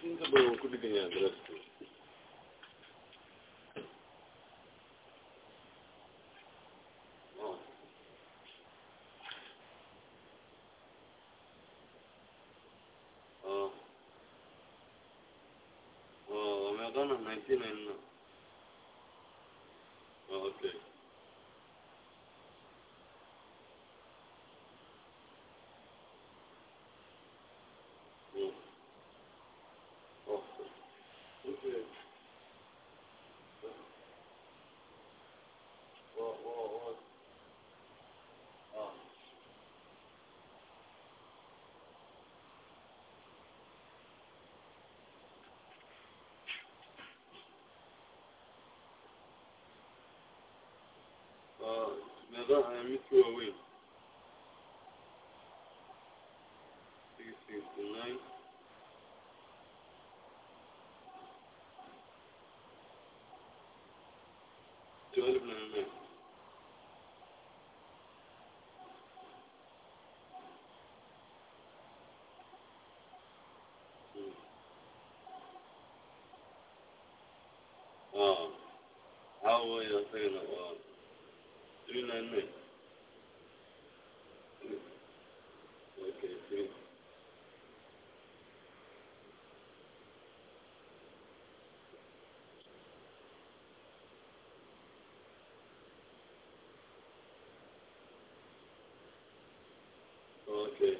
كل شيء انت كل جنيه درسته اه اه اه ما I don't, I away. Three fifty nine. Twelve ninety nine. Nine. Okay,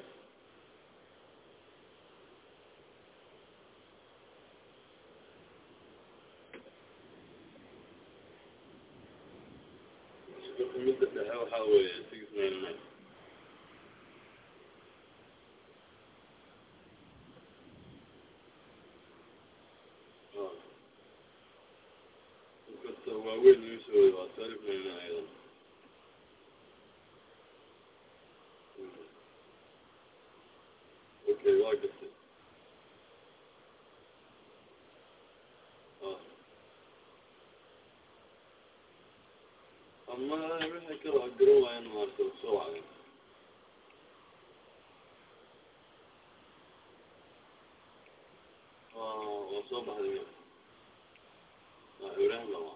Mr. Hell Holloway at 699. So while we're in Israel, about 30 million islands. Okay, like I said. ama wixii kale waa garan waayan maarta soo wacday waa soo baxday waa ibraahim baa